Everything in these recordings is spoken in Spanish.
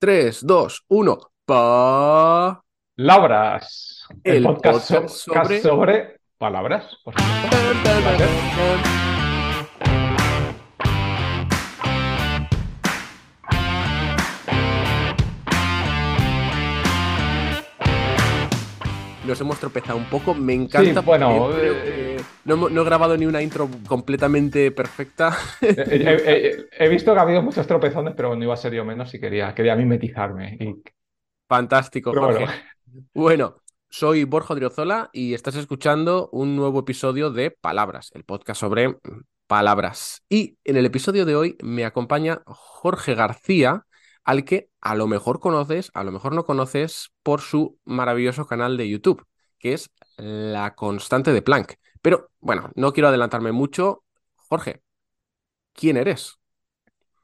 3, 2, 1. Pa. Labras, el, El podcast, podcast so- sobre- sobre... palabras, por. Nos hemos tropezado un poco, me encanta. Sí, bueno, porque creo eh, que no, he grabado ni una intro completamente perfecta. He, he- he- he visto que ha habido muchos tropezones, pero no iba a ser yo menos y quería, quería mimetizarme. Y... Fantástico, Jorge. bueno, Bueno, soy Borja Odriozola y estás escuchando un nuevo episodio de Palabras, el podcast sobre palabras. Y en el episodio de hoy me acompaña Jorge García, al que a lo mejor conoces, a lo mejor no conoces por su maravilloso canal de YouTube, que es La Constante de Planck. Pero bueno, no quiero adelantarme mucho. Jorge, ¿quién eres?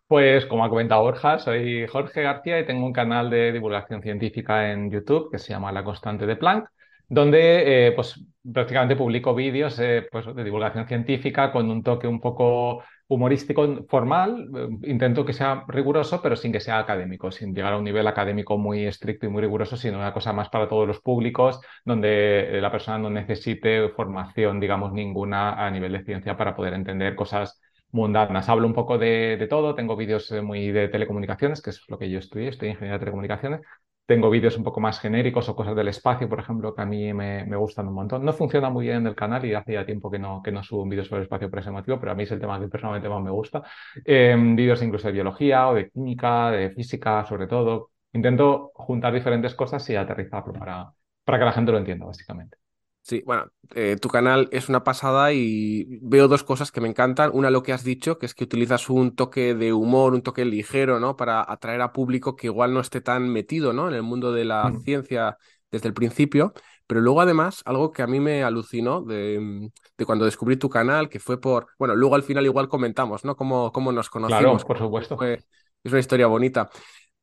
pues como ha comentado Borja, soy Jorge García y tengo un canal de divulgación científica en YouTube que se llama La Constante de Planck, donde eh, pues prácticamente publico vídeos eh, pues, de divulgación científica con un toque un poco humorístico, formal. Eh, Intento que sea riguroso, pero sin que sea académico, sin llegar a un nivel académico muy estricto y muy riguroso, sino una cosa más para todos los públicos, donde eh, la persona no necesite formación, digamos, ninguna a nivel de ciencia para poder entender cosas mundanas. Hablo un poco de, todo, tengo vídeos muy de telecomunicaciones, que es lo que yo estudié, estoy ingeniero de telecomunicaciones. Tengo vídeos un poco más genéricos o cosas del espacio, por ejemplo, que a mí me, me gustan un montón. No funciona muy bien en el canal y hace ya tiempo que no, que no subo un vídeo sobre el espacio por pero a mí es el tema que personalmente más me gusta. Eh, vídeos incluso de biología o de química, de física, sobre todo. Intento juntar diferentes cosas y aterrizarlo para, para que la gente lo entienda, básicamente. Sí, bueno, eh, tu canal es una pasada y veo dos cosas que me encantan. Una, lo que has dicho, que es que utilizas un toque de humor, un toque ligero, ¿no? Para atraer a público que igual no esté tan metido, ¿no? En el mundo de la Mm. ciencia desde el principio. Pero luego, además, algo que a mí me alucinó de, de cuando descubrí tu canal, que fue por, bueno, luego al final igual comentamos, ¿no? Cómo, cómo nos Claro, conocimos. por supuesto. Fue- es una historia bonita,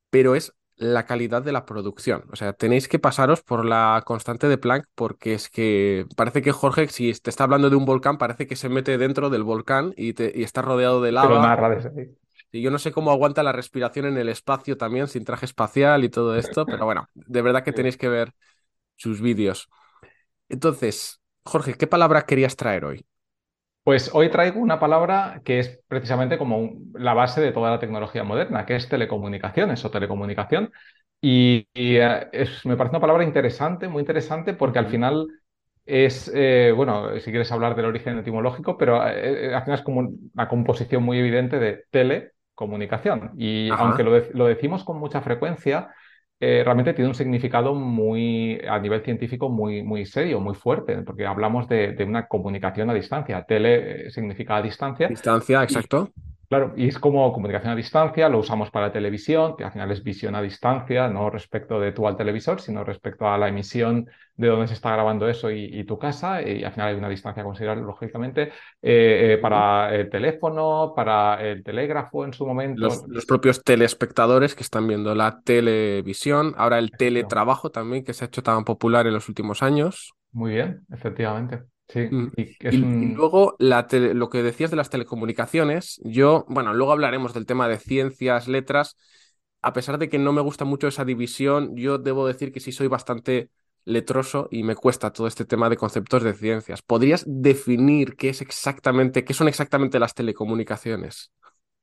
pero es la calidad de la producción. O sea, tenéis que pasaros por la constante de Planck porque es que parece que Jorge, si te está hablando de un volcán, parece que se mete dentro del volcán y, te- y está rodeado de lava. Y yo no sé cómo aguanta la respiración en el espacio también, sin traje espacial y todo esto, pero bueno, de verdad que tenéis que ver sus vídeos. Entonces, Jorge, ¿qué palabra querías traer hoy? Pues hoy traigo una palabra que es precisamente como un- la base de toda la tecnología moderna, que es telecomunicaciones o telecomunicación. Y, y, eh, es- me parece una palabra interesante, muy interesante, porque al final es, eh, bueno, si quieres hablar del origen etimológico, pero eh, eh, al final es como una composición muy evidente de telecomunicación. Y Ajá. aunque lo, de- lo decimos con mucha frecuencia, eh, realmente tiene un significado muy, a nivel científico, muy, muy serio, muy fuerte, porque hablamos de, de una comunicación a distancia. Tele eh, significa a distancia. Distancia, Y exacto. Claro, y es como comunicación a distancia, lo usamos para televisión, que al final es visión a distancia, no respecto de tú al televisor, sino respecto a la emisión de dónde se está grabando eso y, y tu casa, y al final hay una distancia considerable, lógicamente, eh, eh, para el teléfono, para el telégrafo en su momento. Los, los propios telespectadores que están viendo la televisión, ahora el teletrabajo también, que se ha hecho tan popular en los últimos años. Muy bien, efectivamente. Sí, Mm. y es Y, y un... luego la tele- lo que decías de las telecomunicaciones, yo, bueno, luego hablaremos del tema de ciencias, letras. A pesar de que no me gusta mucho esa división, yo debo decir que sí soy bastante letroso y me cuesta todo este tema de conceptos de ciencias. ¿Podrías definir qué es exactamente, qué son exactamente las telecomunicaciones?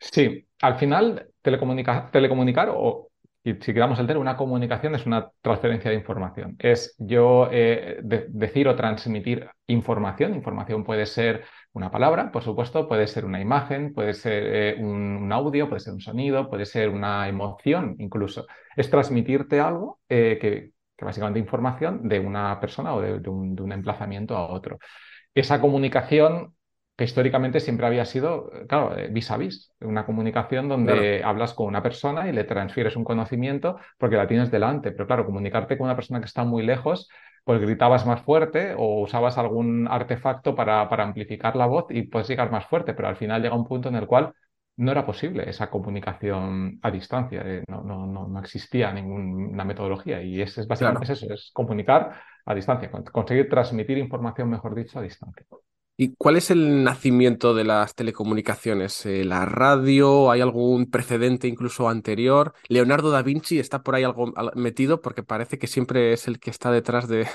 Sí, al final telecomunica- telecomunicar o y si quedamos el tele, una comunicación es una transferencia de información. Es yo eh, de- decir o transmitir información. Información puede ser una palabra, por supuesto, puede ser una imagen, puede ser eh, un, audio, puede ser un sonido, puede ser una emoción incluso. Es transmitirte algo eh, que, que básicamente información de una persona o de un emplazamiento a otro. Esa comunicación que históricamente siempre había sido, claro, vis a vis, una comunicación donde hablas con una persona y le transfieres un conocimiento porque la tienes delante. Pero claro, comunicarte con una persona que está muy lejos, pues gritabas más fuerte o usabas algún artefacto para, para amplificar la voz y puedes llegar más fuerte, pero al final llega un punto en el cual no era posible esa comunicación a distancia, eh, no, no, no, no existía ninguna metodología y es, es básicamente Claro. es eso, es comunicar a distancia, con- conseguir transmitir información, mejor dicho, a distancia. ¿Y cuál es el nacimiento de las telecomunicaciones? Eh, ¿La radio? ¿Hay algún precedente incluso anterior? ¿Leonardo da Vinci está por ahí algo metido? Porque parece que siempre es el que está detrás de...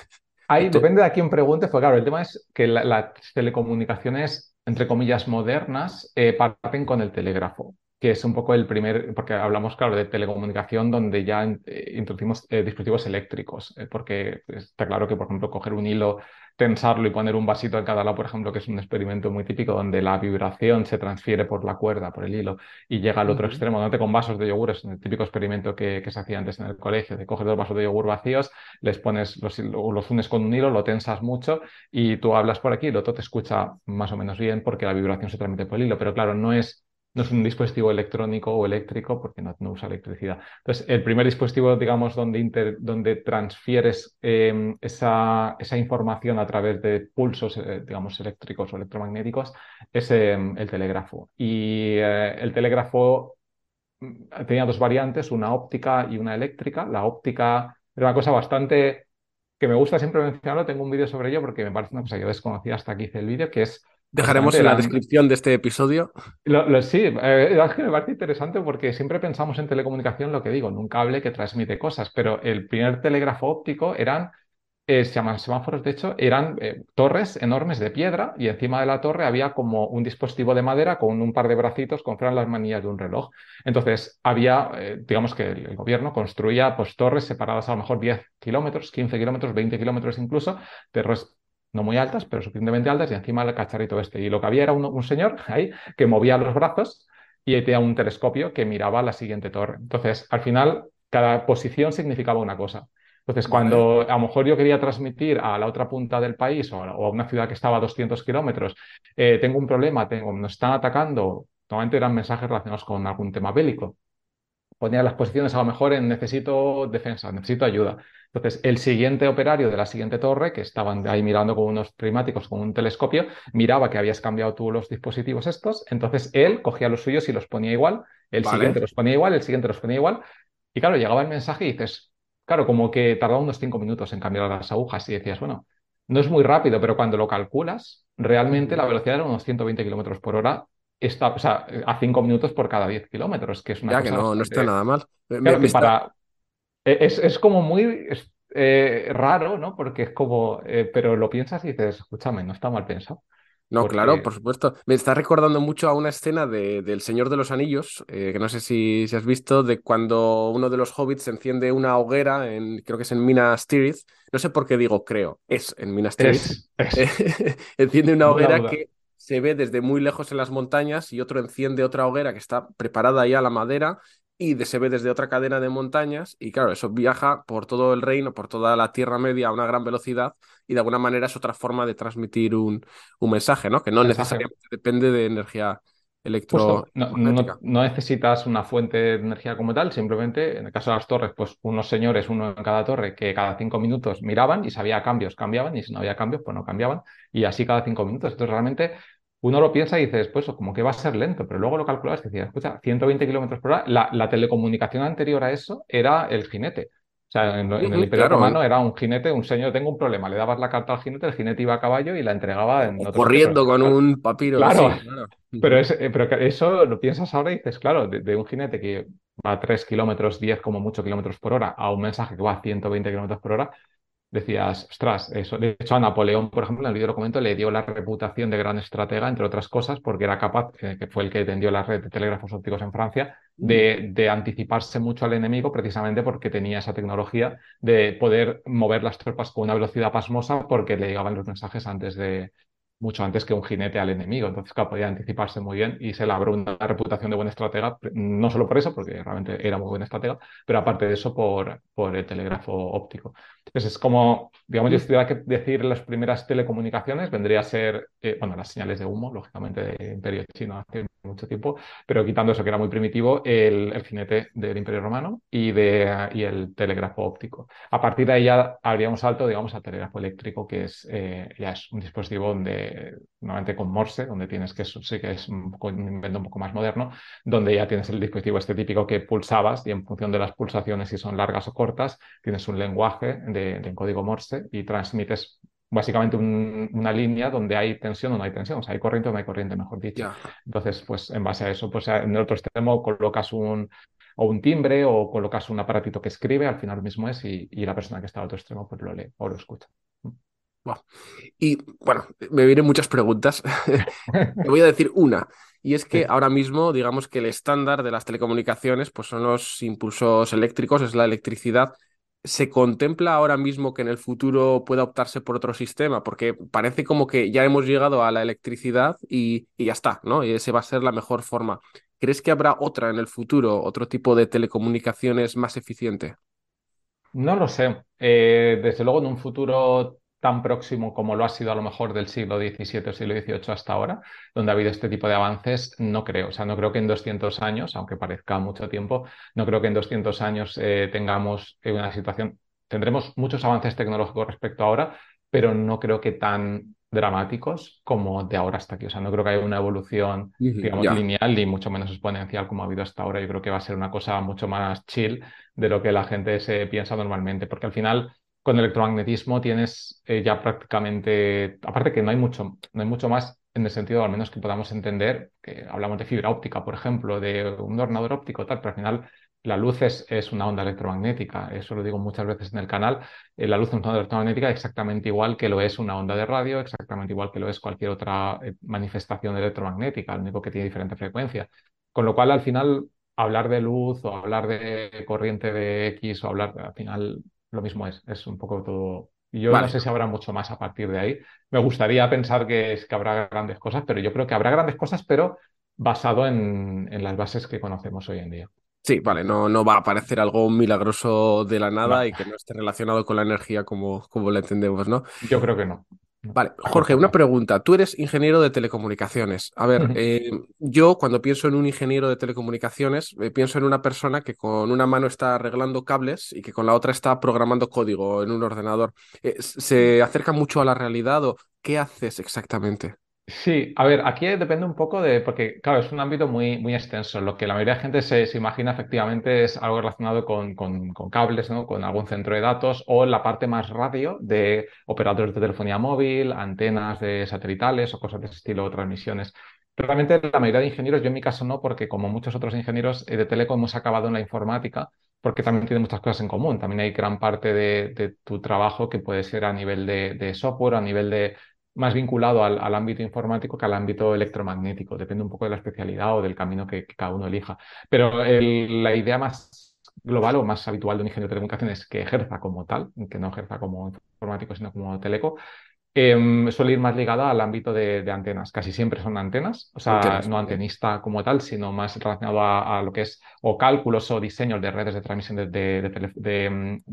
Ahí depende de a quién pregunte, pues claro, el tema es que las telecomunicaciones, entre comillas, modernas, eh, parten con el telégrafo que es un poco el primer, porque hablamos, claro, de telecomunicación donde ya eh, introducimos dispositivos eléctricos, porque está claro que, por ejemplo, coger un hilo tensarlo y poner un vasito en cada lado, por ejemplo, que es un experimento muy típico donde la vibración se transfiere por la cuerda, por el hilo, y llega al otro extremo, no te con vasos de yogur, es el típico experimento que, se hacía antes en el colegio, de coger dos vasos de yogur vacíos, les pones, los, los unes con un hilo, lo tensas mucho y tú hablas por aquí, el otro te escucha más o menos bien porque la vibración se transmite por el hilo, pero claro, no es no es un dispositivo electrónico o eléctrico porque no, usa electricidad. Entonces, el primer dispositivo, digamos, donde, donde transfieres em, esa, esa, información a través de pulsos, eh, digamos, eléctricos o electromagnéticos, es em, el telégrafo. Y eh, el telégrafo mm, tenía dos variantes, una óptica y una eléctrica. La óptica era una cosa bastante que me gusta siempre mencionarlo, tengo un vídeo sobre ello porque me parece una cosa que yo desconocía hasta que hice el vídeo, que es Dejaremos en la descripción de este episodio. sí, eh, es que me parece interesante porque siempre pensamos en telecomunicación lo que digo, en un cable que transmite cosas, pero el primer telégrafo óptico eran, eh, se llaman semáforos, de hecho, eran eh, torres enormes de piedra y encima de la torre había como un dispositivo de madera con un par de bracitos fueran las manillas de un reloj. Entonces, había, digamos que el, gobierno construía pues, torres separadas a lo mejor 10 kilómetros, 15 kilómetros, 20 kilómetros incluso, torres no muy altas, pero suficientemente altas, y encima el cacharrito este. Y lo que había era un, señor ahí que movía los brazos y tenía un telescopio que miraba la siguiente torre. Entonces, al final, cada posición significaba una cosa. Entonces, cuando a lo mejor yo quería transmitir a la otra punta del país o a, una ciudad que estaba a 200 kilómetros, eh, tengo un problema, tengo, nos están atacando, normalmente eran mensajes relacionados con algún tema bélico. Ponía las posiciones a lo mejor en necesito defensa, necesito ayuda. Entonces, el siguiente operario de la siguiente torre, que estaban ahí mirando con unos primáticos, con un telescopio, miraba que habías cambiado tú los dispositivos estos, entonces él cogía los suyos y los ponía igual, el siguiente los ponía igual, el siguiente los ponía igual, y claro, llegaba el mensaje y dices, claro, como que tardaba unos cinco minutos en cambiar las agujas y decías, bueno, no es muy rápido, pero cuando lo calculas, realmente la velocidad era unos 120 kilómetros por hora Está, o sea, a cinco minutos por cada 10 kilómetros, que es una ya que no, no está nada mal. para, e-, es, como muy eh, raro, ¿no? Porque es como, eh, pero lo piensas y dices, escúchame, no está mal pensado. No, claro, por supuesto. Me está recordando mucho a una escena de, del Señor de los Anillos, eh, que no sé si, si, has visto, de cuando uno de los hobbits enciende una hoguera, en, creo que es en Minas Tirith. No sé por qué digo creo, es en Minas Tirith. enciende una hoguera que se ve desde muy lejos en las montañas y otro enciende otra hoguera que está preparada ya la madera y se ve desde otra cadena de montañas y claro, eso viaja por todo el reino, por toda la Tierra Media a una gran velocidad y de alguna manera es otra forma de transmitir un, un mensaje, ¿no? Que no necesariamente depende de energía electro. No, no, necesitas una fuente de energía como tal, simplemente en el caso de las torres, pues unos señores, uno en cada torre, que cada cinco minutos miraban y si había cambios cambiaban y si no había cambios pues no cambiaban y así cada cinco minutos. Entonces realmente uno lo piensa y dices, pues como que va a ser lento, pero luego lo calculas y decías, escucha, 120 kilómetros por hora, la, telecomunicación anterior a eso era el jinete. O sea, en, el Imperio Romano era un jinete, un señor, tengo un problema, le dabas la carta al jinete, el jinete iba a caballo y la entregaba en otro Corriendo con un papiro. Claro, Pero, eh, pero eso lo piensas ahora y dices, claro, de, un jinete que va a 3 kilómetros, 10 como mucho kilómetros por hora, a un mensaje que va a 120 kilómetros por hora, decías, ostras, eso. De hecho, a Napoleón, por ejemplo, en el vídeo lo comento, le dio la reputación de gran estratega, entre otras cosas, porque era capaz, eh, que fue el que tendió la red de telégrafos ópticos en Francia, de, de, anticiparse mucho al enemigo precisamente porque tenía esa tecnología de poder mover las tropas con una velocidad pasmosa porque le llegaban los mensajes antes de, mucho antes que un jinete al enemigo. Entonces, claro, podía anticiparse muy bien y se labró una reputación de buen estratega, no solo por eso, porque realmente era muy buen estratega, pero aparte de eso, por, por el telégrafo óptico. Entonces, es como, digamos, yo si tuviera que decir las primeras telecomunicaciones, vendría a ser, eh, bueno, las señales de humo, lógicamente, de Imperio Chino hace mucho tiempo, pero quitando eso que era muy primitivo, el, el jinete del Imperio Romano y, de, y el telégrafo óptico. A partir de ahí ya habríamos salto, digamos, al telégrafo eléctrico, que es, eh, ya es un dispositivo donde nuevamente con Morse, donde tienes que sí que es un, invento un poco más moderno, donde ya tienes el dispositivo este típico que pulsabas y en función de las pulsaciones, si son largas o cortas, tienes un lenguaje de, código Morse y transmites básicamente una línea donde hay tensión o no hay tensión, o sea, hay corriente o no hay corriente, mejor dicho. Entonces, pues en base a eso, pues en el otro extremo colocas un, o un timbre o colocas un aparatito que escribe, al final mismo es, y, la persona que está al otro extremo pues lo lee o lo escucha. Y bueno, me vienen muchas preguntas. Te voy a decir una. Y es que ahora mismo, digamos que el estándar de las telecomunicaciones pues son los impulsos eléctricos, es la electricidad. ¿Se contempla ahora mismo que en el futuro pueda optarse por otro sistema? Porque parece como que ya hemos llegado a la electricidad y, y ya está, ¿no? Y ese va a ser la mejor forma. ¿Crees que habrá otra en el futuro, otro tipo de telecomunicaciones más eficiente? No lo sé. Eh, desde luego, en un futuro tan próximo como lo ha sido a lo mejor del siglo XVII o siglo XVIII hasta ahora, donde ha habido este tipo de avances, no creo. O sea, no creo que en 200 años, aunque parezca mucho tiempo, no creo que en 200 años eh, tengamos una situación, tendremos muchos avances tecnológicos respecto a ahora, pero no creo que tan dramáticos como de ahora hasta aquí. O sea, no creo que haya una evolución, digamos, lineal ni mucho menos exponencial como ha habido hasta ahora. Yo creo que va a ser una cosa mucho más chill de lo que la gente se piensa normalmente, porque al final con electromagnetismo tienes eh, ya prácticamente, aparte que no hay mucho, no hay mucho más en el sentido al menos que podamos entender, que hablamos de fibra óptica, por ejemplo, de un ordenador óptico, tal, pero al final la luz es, una onda electromagnética, eso lo digo muchas veces en el canal, eh, la luz es una onda electromagnética exactamente igual que lo es una onda de radio, exactamente igual que lo es cualquier otra eh, manifestación electromagnética, lo único que tiene diferente frecuencia. Con lo cual, al final, hablar de luz o hablar de corriente de X o hablar, al final, lo mismo es, es un poco todo. Yo no sé si habrá mucho más a partir de ahí. Me gustaría pensar que, es, que habrá grandes cosas, pero yo creo que habrá grandes cosas, pero basado en, en las bases que conocemos hoy en día. Sí, vale, no, no va a aparecer algo milagroso de la nada y que no esté relacionado con la energía como, como la entendemos, ¿no? Yo creo que no. Vale, Jorge, una pregunta. Tú eres ingeniero de telecomunicaciones. A ver, eh, yo cuando pienso en un ingeniero de telecomunicaciones, eh, pienso en una persona que con una mano está arreglando cables y que con la otra está programando código en un ordenador. Eh, ¿Se acerca mucho a la realidad o qué haces exactamente? Sí, a ver, aquí depende un poco de, porque claro, es un ámbito muy, muy extenso. Lo que la mayoría de gente se, imagina efectivamente es algo relacionado con, con, cables, ¿no? con algún centro de datos o la parte más radio de operadores de telefonía móvil, antenas de satelitales o cosas de ese estilo, transmisiones. Realmente la mayoría de ingenieros, yo en mi caso no, porque como muchos otros ingenieros eh, de teleco hemos acabado en la informática, porque también tiene muchas cosas en común. También hay gran parte de, tu trabajo que puede ser a nivel de, de software, a nivel de más vinculado al, ámbito informático que al ámbito electromagnético. Depende un poco de la especialidad o del camino que, cada uno elija. Pero la idea más global o más habitual de un ingeniero de telecomunicaciones es que ejerza como tal, que no ejerza como informático, sino como teleco, Em, suele ir más ligada al ámbito de, antenas. Casi siempre son antenas, o sea, no antenista como tal, sino más relacionado a, lo que es o cálculos o diseños de redes de transmisión de, de, mm,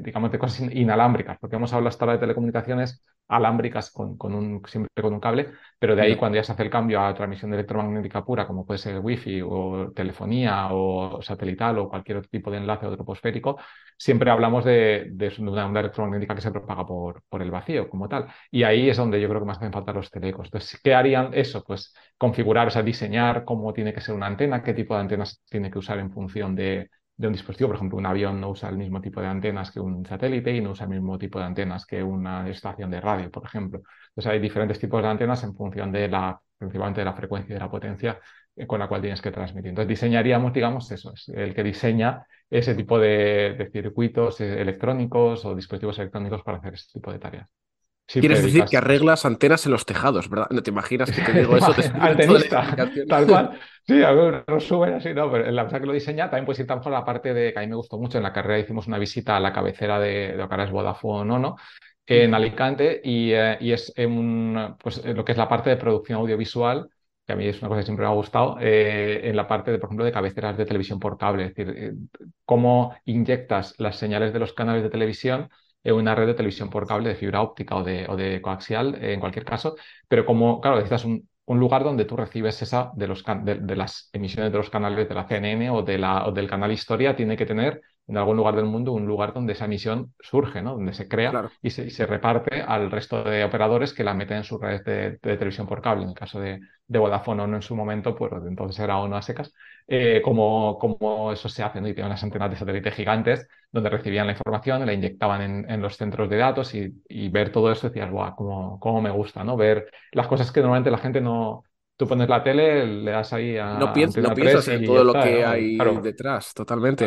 digamos, de cosas inalámbricas, porque hemos hablado hasta ahora de telecomunicaciones alámbricas con, con, un, siempre con un cable, pero de ahí cuando ya se hace el cambio a transmisión electromagnética pura, como puede ser wifi o telefonía o satelital o cualquier otro tipo de enlace o troposférico, siempre hablamos de, una onda electromagnética que se propaga por, por el vacío como tal. Y ahí es donde yo creo que más hacen falta los telecos. Entonces, ¿qué harían eso? Pues configurar, o sea, diseñar cómo tiene que ser una antena, qué tipo de antenas tiene que usar en función de, un dispositivo. Por ejemplo, un avión no usa el mismo tipo de antenas que un satélite y no usa el mismo tipo de antenas que una estación de radio, por ejemplo. Entonces, hay diferentes tipos de antenas en función de la, principalmente de la frecuencia y de la potencia eh, con la cual tienes que transmitir. Entonces, diseñaríamos, digamos, eso, es el que diseña ese tipo de circuitos eh, electrónicos o dispositivos electrónicos para hacer ese tipo de tareas. Quieres decir que arreglas antenas en los tejados, ¿verdad? No te imaginas que te digo eso. Antenista, tal cual. Sí, a ver, resumen así, ¿no? Pero en la persona que lo diseña también puedes ir tan por la parte de que a mí me gustó mucho. En la carrera hicimos una visita a la cabecera de, de lo que es Vodafone, ¿no? En Alicante y, eh, y es un, pues, lo que es la parte de producción audiovisual que a mí es una cosa que siempre me ha gustado, eh, en la parte, de, por ejemplo, de cabeceras de televisión por cable, es decir, eh, cómo inyectas las señales de los canales de televisión en una red de televisión por cable de fibra óptica o de, o de coaxial, en cualquier caso, pero como, claro, necesitas un, un lugar donde tú recibes esa de, los de, las emisiones de los canales de la CNN o, de la, o del canal Historia, tiene que tener en algún lugar del mundo un lugar donde esa emisión surge, ¿no? Donde se crea y, se, reparte al resto de operadores que la meten en sus redes de, televisión por cable. En el caso de, de Vodafone no en su momento, pues entonces era ONO a secas, eh, como, como, eso se hace, ¿no? Y tiene unas antenas de satélite gigantes donde recibían la información, la inyectaban en, en los centros de datos y, y, ver todo eso decías, guau, cómo, cómo me gusta, ¿no? Ver las cosas que normalmente la gente no, tú pones la tele, le das ahí a. No, piensas en todo lo que hay detrás, totalmente.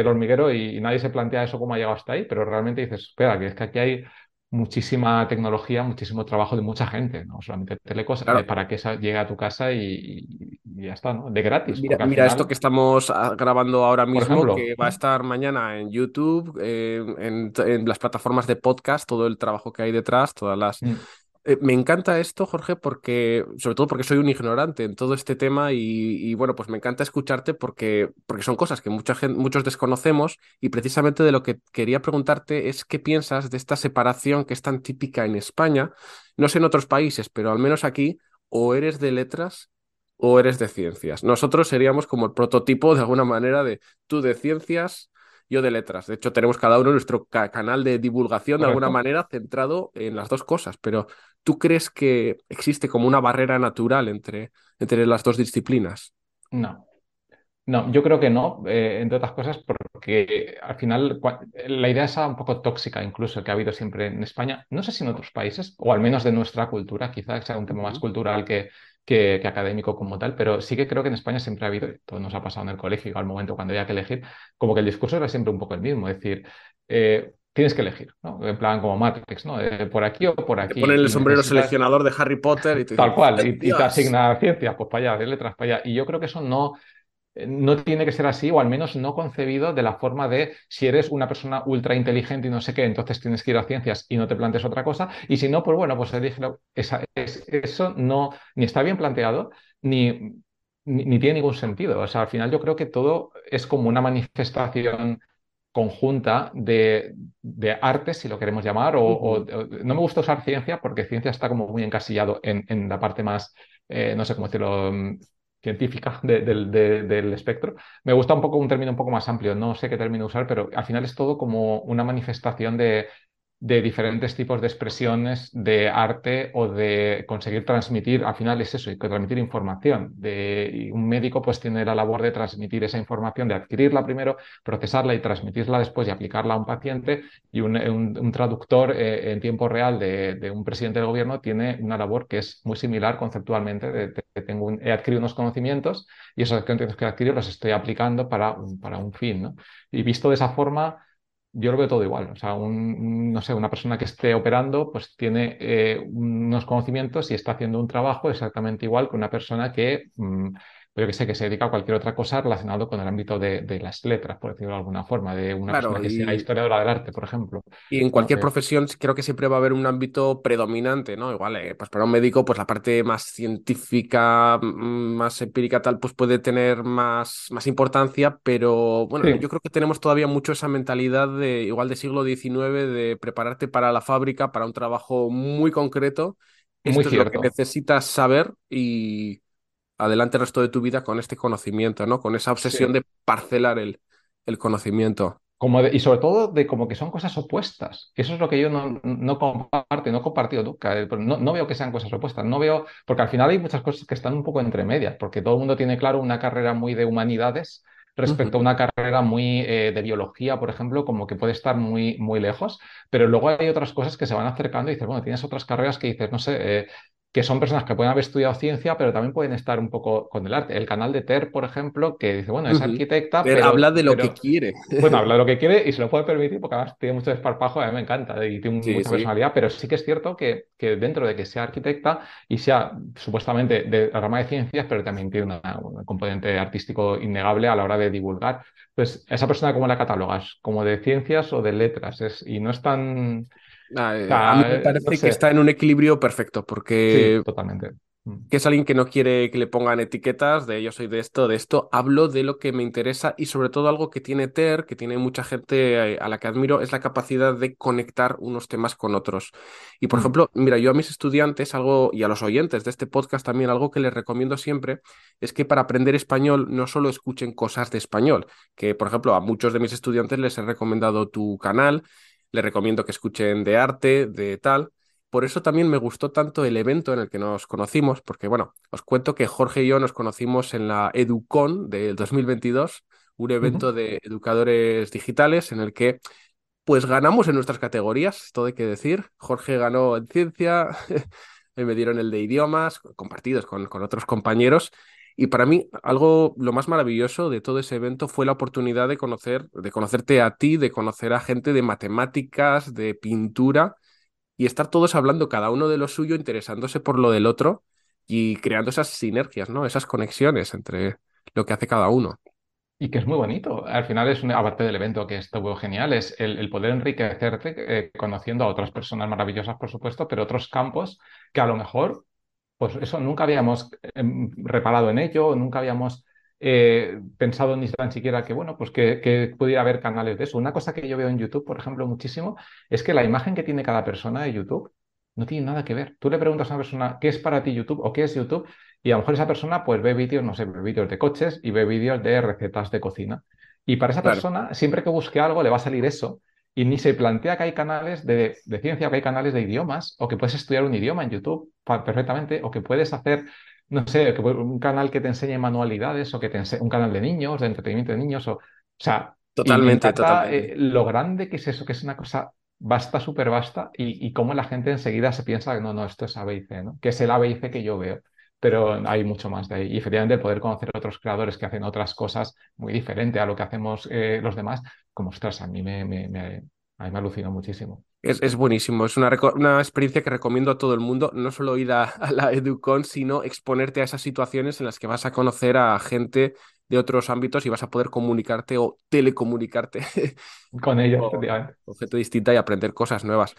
el hormiguero y, nadie se plantea eso cómo ha llegado hasta ahí, pero realmente dices, espera, que es que aquí hay muchísima tecnología, muchísimo trabajo de mucha gente, no solamente telecos, eh, para que esa llegue a tu casa y, ya está, ¿no? De gratis. Mira, esto que estamos ah, grabando ahora mismo, que va a estar mañana en YouTube, eh, en, las plataformas de podcast, todo el trabajo que hay detrás, todas las. Mm. Eh, me encanta esto, Jorge, porque, sobre todo porque soy un ignorante en todo este tema y, bueno, pues me encanta escucharte porque, porque son cosas que mucha gente, muchos desconocemos y precisamente de lo que quería preguntarte es qué piensas de esta separación que es tan típica en España, no sé en otros países, pero al menos aquí, o eres de letras o eres de ciencias. Nosotros seríamos como el prototipo de alguna manera de tú de ciencias, yo de letras. De hecho, tenemos cada uno nuestro canal de divulgación de alguna manera centrado en las dos cosas, pero ¿tú crees que existe como una barrera natural entre, entre las dos disciplinas? No. No, yo creo que no, eh, entre otras cosas, porque al final la idea es un poco tóxica, incluso que ha habido siempre en España, no sé si en otros países, o al menos de nuestra cultura, quizás sea un tema más cultural que, que, académico como tal, pero sí que creo que en España siempre ha habido, todo nos ha pasado en el colegio, al momento cuando había que elegir, como que el discurso era siempre un poco el mismo, es decir, eh, tienes que elegir, ¿no? En plan como Matrix, ¿no? Eh, por aquí o por aquí. Te ponen el sombrero seleccionador de Harry Potter y te Tal cual, y, te asigna ciencia, pues para allá, de letras para allá. Y yo creo que eso no, no tiene que ser así, o al menos no concebido de la forma de si eres una persona ultra inteligente y no sé qué, entonces tienes que ir a ciencias y no te plantes otra cosa. Y si no, pues bueno, pues esa, eso no, ni está bien planteado, ni, ni, tiene ningún sentido. O sea, al final yo creo que todo es como una manifestación conjunta de, de arte, si lo queremos llamar, o, no me gusta usar ciencia porque ciencia está como muy encasillado en, en la parte más, eh, no sé cómo decirlo, científica del espectro. Me gusta un poco un término un poco más amplio, no sé qué término usar, pero al final es todo como una manifestación de, de diferentes tipos de expresiones de arte o de conseguir transmitir, al final es eso, y transmitir información. De, un médico pues tiene la labor de transmitir esa información, de adquirirla primero, procesarla y transmitirla después y aplicarla a un paciente. Y un, traductor eh, en tiempo real de, un presidente del gobierno tiene una labor que es muy similar conceptualmente. De, tengo he adquirido unos conocimientos y esos conocimientos que he adquirido los estoy aplicando para, para un fin. ¿no? Y visto de esa forma, yo lo veo todo igual. O sea, un, no sé, una persona que esté operando, pues tiene eh, unos conocimientos y está haciendo un trabajo exactamente igual que una persona que mm, yo que sé, que se dedica a cualquier otra cosa relacionado con el ámbito de, las letras, por decirlo de alguna forma, de una persona que sea historiadora del arte, por ejemplo. Y en cualquier profesión creo que siempre va a haber un ámbito predominante, ¿no? Igual, eh, pues para un médico, pues la parte más científica, mm, más empírica tal, pues puede tener más, más importancia, pero bueno, yo creo que tenemos todavía mucho esa mentalidad de, igual de siglo XIX, de prepararte para la fábrica, para un trabajo muy concreto. Esto es lo que necesitas saber y adelante el resto de tu vida con este conocimiento, ¿no? Con esa obsesión de parcelar el, el conocimiento. Como y sobre todo de como que son cosas opuestas. Eso es lo que yo no, no comparto, no he compartido nunca. Eh, no, no, veo que sean cosas opuestas. No veo, porque al final hay muchas cosas que están un poco entre medias, porque todo el mundo tiene claro una carrera muy de humanidades respecto a una carrera muy eh, de biología, por ejemplo, como que puede estar muy, muy lejos, pero luego hay otras cosas que se van acercando y dices, bueno, tienes otras carreras que dices, no sé, eh, que son personas que pueden haber estudiado ciencia, pero también pueden estar un poco con el arte. El canal de Ter, por ejemplo, que dice, bueno, es arquitecta, pero, habla de lo que quiere. Bueno, habla de lo que quiere y se lo puede permitir porque además tiene mucho desparpajo, a mí me encanta y tiene mucha personalidad, pero sí que es cierto que, que, dentro de que sea arquitecta y sea supuestamente de la rama de ciencias, pero también tiene un componente artístico innegable a la hora de divulgar. Pues esa persona, ¿cómo la catalogas? ¿Como de ciencias o de letras? Es, y no es tan... Ah, a mí me parece que está en un equilibrio perfecto, porque totalmente. Mm. que es alguien que no quiere que le pongan etiquetas de yo soy de esto, de esto. Hablo de lo que me interesa y sobre todo algo que tiene Ter, que tiene mucha gente eh, a la que admiro, es la capacidad de conectar unos temas con otros. Y por Mm. ejemplo, mira, yo a mis estudiantes algo y a los oyentes de este podcast también algo que les recomiendo siempre es que para aprender español no solo escuchen cosas de español, que por ejemplo a muchos de mis estudiantes les he recomendado tu canal, les recomiendo que escuchen de arte, de tal por eso también me gustó tanto el evento en el que nos conocimos, porque bueno, os cuento que Jorge y yo nos conocimos en la Educon del 2022, un evento de educadores digitales en el que pues ganamos en nuestras categorías, todo hay que decir. Jorge ganó en ciencia, me dieron el de idiomas, compartidos con, con otros compañeros. Y para mí, algo lo más maravilloso de todo ese evento fue la oportunidad de conocer, de conocerte a ti, de conocer a gente de matemáticas, de pintura y estar todos hablando cada uno de lo suyo, interesándose por lo del otro y creando esas sinergias, ¿no? Esas conexiones entre lo que hace cada uno. Y que es muy bonito. Al final es aparte del evento que estuvo genial, es el, el poder enriquecerte eh, conociendo a otras personas maravillosas, por supuesto, pero otros campos que a lo mejor, pues eso nunca habíamos eh, reparado en ello, nunca habíamos eh, pensado ni tan siquiera que, bueno, pues que, que, pudiera haber canales de eso. Una cosa que yo veo en YouTube, por ejemplo, muchísimo, es que la imagen que tiene cada persona de YouTube no tiene nada que ver. Tú le preguntas a una persona qué es para ti YouTube o qué es YouTube y a lo mejor esa persona pues ve vídeos, no sé, ve vídeos de coches y ve vídeos de recetas de cocina. Y para esa Claro. persona, siempre que busque algo, le va a salir eso. Y ni se plantea que hay canales de, de ciencia, que hay canales de idiomas, o que puedes estudiar un idioma en YouTube perfectamente, o que puedes hacer, no sé, un canal que te enseñe manualidades, o que te enseñe un canal de niños, de entretenimiento de niños, o, o sea, totalmente, totalmente. eh, lo grande que es eso, que es una cosa basta, súper basta, y, y cómo la gente enseguida se piensa que no, no, esto es A, B y C, ¿no? Que es el A, B y C que yo veo pero hay mucho más de ahí. Y efectivamente, el poder conocer a otros creadores que hacen otras cosas muy diferentes a lo que hacemos eh, los demás, como ostras, a mí me, me, me, a mí me alucinó muchísimo. Es, es buenísimo, es una, una, experiencia que recomiendo a todo el mundo, no solo ir a, a, la Educon, sino exponerte a esas situaciones en las que vas a conocer a gente de otros ámbitos y vas a poder comunicarte o telecomunicarte con ellos, con, gente distinta y aprender cosas nuevas.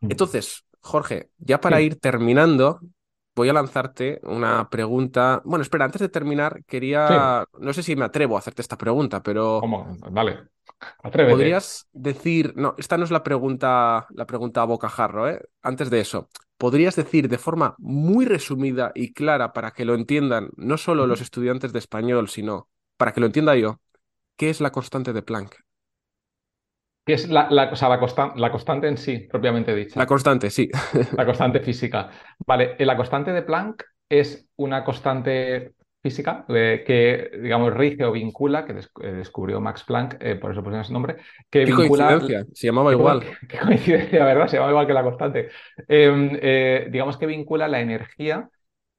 Entonces, Jorge, ya para Sí. ir terminando, voy a lanzarte una pregunta. Bueno, espera, antes de terminar, quería. No sé si me atrevo a hacerte esta pregunta, pero. ¿Cómo? Dale, atrévete. ¿Podrías decir. No, esta no es la pregunta, la pregunta a bocajarro, ¿eh? Antes de eso, ¿podrías decir de forma muy resumida y clara para que lo entiendan no solo los estudiantes de español, sino para que lo entienda yo, qué es la constante de Planck? ¿Qué es la, la, o sea, la, constan la constante en sí, propiamente dicha? La constante, sí. La constante física. Vale, la constante de Planck es una constante física eh, que, digamos, rige o vincula, que des eh, descubrió Max Planck, eh, por eso pusieron ese nombre, que Qué vincula... coincidencia, se llamaba qué, igual. Qué, qué, coincidencia, ¿verdad? Se llama igual que la constante. Eh, digamos que vincula la energía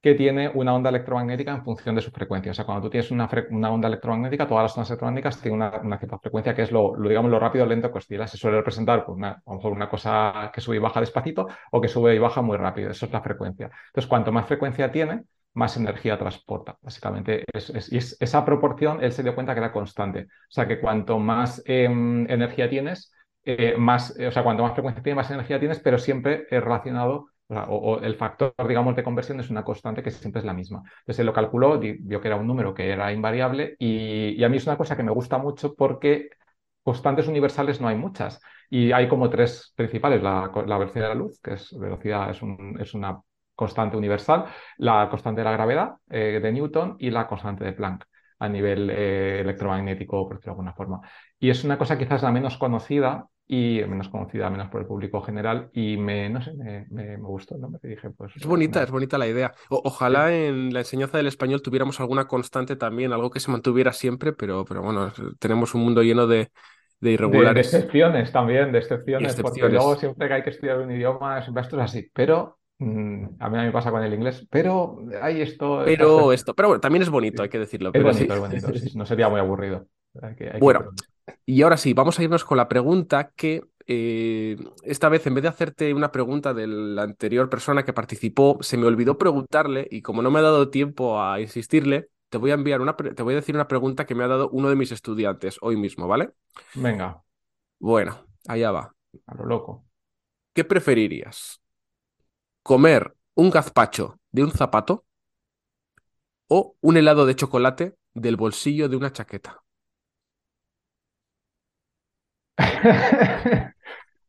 que tiene una onda electromagnética en función de su frecuencia. O sea, cuando tú tienes una, onda electromagnética, todas las ondas electromagnéticas tienen una, cierta frecuencia que es lo, lo, digamos, lo rápido lento que oscila. Se suele representar por una, cosa que sube y baja despacito o que sube y baja muy rápido. Eso es la frecuencia. Entonces, cuanto más frecuencia tiene, más energía transporta. Básicamente, y es, esa proporción él se dio cuenta que era constante. O sea, que cuanto más eh, energía tienes, eh, más, eh, o sea, cuanto más frecuencia tienes, más energía tienes, pero siempre es relacionado o, el factor, digamos, de conversión es una constante que siempre es la misma. Entonces, él lo calculó, vio que era un número que era invariable y, a mí es una cosa que me gusta mucho porque constantes universales no hay muchas y hay como tres principales. La, velocidad de la luz, que es velocidad, es una constante universal, la constante de la gravedad eh, de Newton y la constante de Planck a nivel eh, electromagnético, por decirlo de alguna forma. Y es una cosa quizás la menos conocida y menos conocida, menos por el público general, y me, no sé, me, me, me gustó, ¿no? Me dije, pues... Es bonita, es bonita la idea. O, ojalá sí. en la enseñanza del español tuviéramos alguna constante también, algo que se mantuviera siempre, pero, pero bueno, tenemos un mundo lleno de, de irregulares. De, de, excepciones también, de excepciones, excepciones, porque luego siempre que hay que estudiar un idioma, siempre esto es así, pero... mm, A mí, me pasa con el inglés, pero hay esto. Pero esto, pero bueno, también es bonito, hay que decirlo. Es pero bonito, sí. es bonito. No sería muy aburrido. Hay que, hay bueno, que... y ahora sí, vamos a irnos con la pregunta que eh, esta vez, en vez de hacerte una pregunta de la anterior persona que participó, se me olvidó preguntarle y como no me ha dado tiempo a insistirle, te voy a enviar una, te voy a decir una pregunta que me ha dado uno de mis estudiantes hoy mismo, ¿vale? Venga. Bueno, allá va. A lo loco. ¿Qué preferirías? ¿Comer un gazpacho de un zapato o un helado de chocolate del bolsillo de una chaqueta.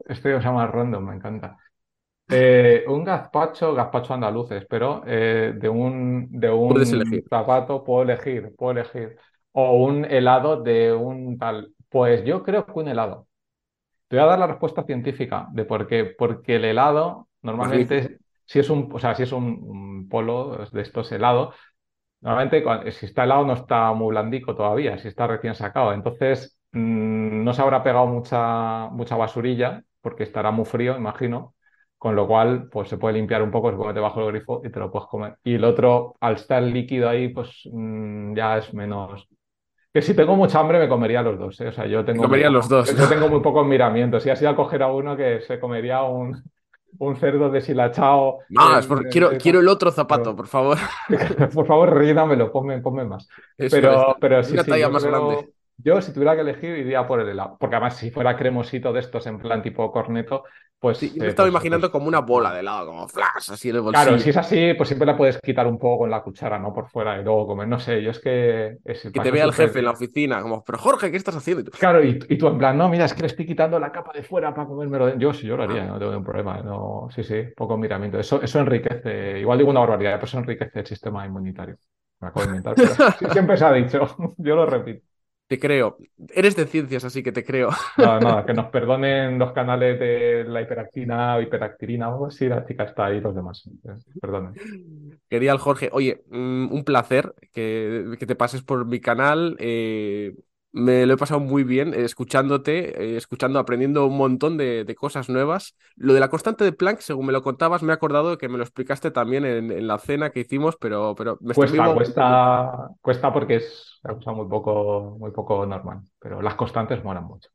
Estoy o sea, más random, me encanta. Eh, un gazpacho, gazpacho andaluces, pero eh, de un, de un zapato puedo elegir, puedo elegir. O un helado de un tal. Pues yo creo que un helado. Te voy a dar la respuesta científica de por qué. Porque el helado, normalmente, si es un, o sea, si es un, un polo de estos helados, Normalmente, si está helado, no está muy blandico todavía, si está recién sacado. Entonces, mm, no se habrá pegado mucha, mucha basurilla, porque estará muy frío, imagino. Con lo cual, pues se puede limpiar un poco, se puede meter bajo el grifo y te lo puedes comer. Y el otro, al estar líquido ahí, pues mm, ya es menos. Que si tengo mucha hambre, me comería los dos, ¿eh? O sea, yo Te tengo muy comerían los poco, dos. yo tengo muy pocos miramientos. Si así al coger a uno que se comería un, un cerdo deshilachado No, es en, porque quiero, quiero el otro zapato, por favor. por favor, rellénamelo, ponme, ponme más. Eso es. Pero, pero sí, Una sí, talla más grande. Yo si tuviera que elegir iría por el helado, porque además si fuera cremosito de estos en plan tipo corneto, Sí, pues, yo me eh, estaba pues, imaginando pues como una bola de helado, como flash, así en el claro, bolsillo. si es así, pues siempre la puedes quitar un poco con la cuchara, ¿no? Por fuera y luego comer, no sé, yo es que es, Que te vea el jefe en la oficina, como, pero Jorge, ¿qué estás haciendo? Y tú, Claro, y, y tú en plan, no, mira, es que le estoy quitando la capa de fuera para comérmelo. de-". Yo sí, yo lo haría, "Ah, no tengo ningún problema. No, sí, sí, poco miramiento. Eso, eso enriquece, igual digo una barbaridad, pero eso enriquece el sistema inmunitario. Me acabo de inventar, pero siempre se ha dicho, yo lo repito. Te creo. Eres de ciencias, así que te creo. Nada, nada, que nos perdonen los canales de la hiperactina o hiperactirina o algo así, la chica está ahí los demás. Eh, Perdonen. Genial, Jorge. Oye, mm, un placer que, que te pases por mi canal. eh, me lo he pasado muy bien eh, escuchándote, eh, escuchando, aprendiendo un montón de, de cosas nuevas. Lo de la constante de Planck, según me lo contabas, me he acordado de que me lo explicaste también en, en la cena que hicimos, pero, pero me estoy Cuesta, vivo. cuesta, cuesta porque es una cosa muy poco, muy poco normal, pero las constantes molan mucho.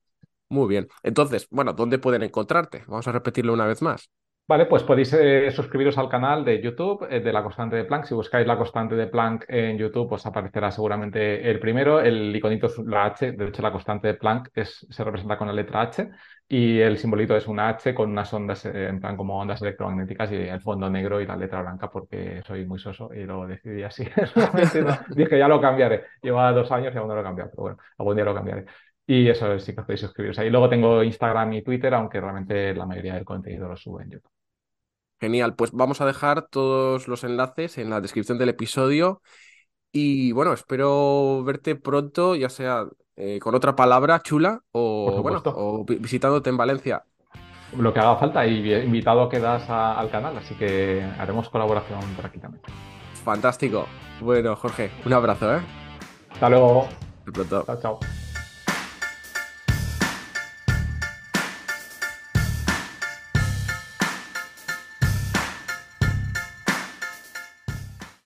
Muy bien. Entonces, bueno, ¿dónde pueden encontrarte? Vamos a repetirlo una vez más. Vale, pues podéis eh, suscribiros al canal de YouTube eh, de la constante de Planck. Si buscáis la constante de Planck en YouTube, os aparecerá seguramente el primero. El iconito es la H, de hecho la constante de Planck se representa con la letra H y el simbolito es una H con unas ondas eh, en plan como ondas electromagnéticas y el fondo negro y la letra blanca porque soy muy soso y lo decidí así. Dije, ya lo cambiaré. Lleva dos años y aún no lo he cambiado, pero bueno, algún día lo cambiaré. Y eso sí que podéis suscribiros ahí. Luego tengo Instagram y Twitter, aunque realmente la mayoría del contenido lo subo en YouTube. Genial, pues vamos a dejar todos los enlaces en la descripción del episodio y bueno, espero verte pronto, ya sea eh, con otra palabra chula o bueno, visitándote en Valencia. Lo que haga falta y invitado quedas a- al canal, así que haremos colaboración por aquí también. Fantástico. Bueno, Jorge, un abrazo, ¿eh? Hasta luego. Hasta pronto. Chao, chao.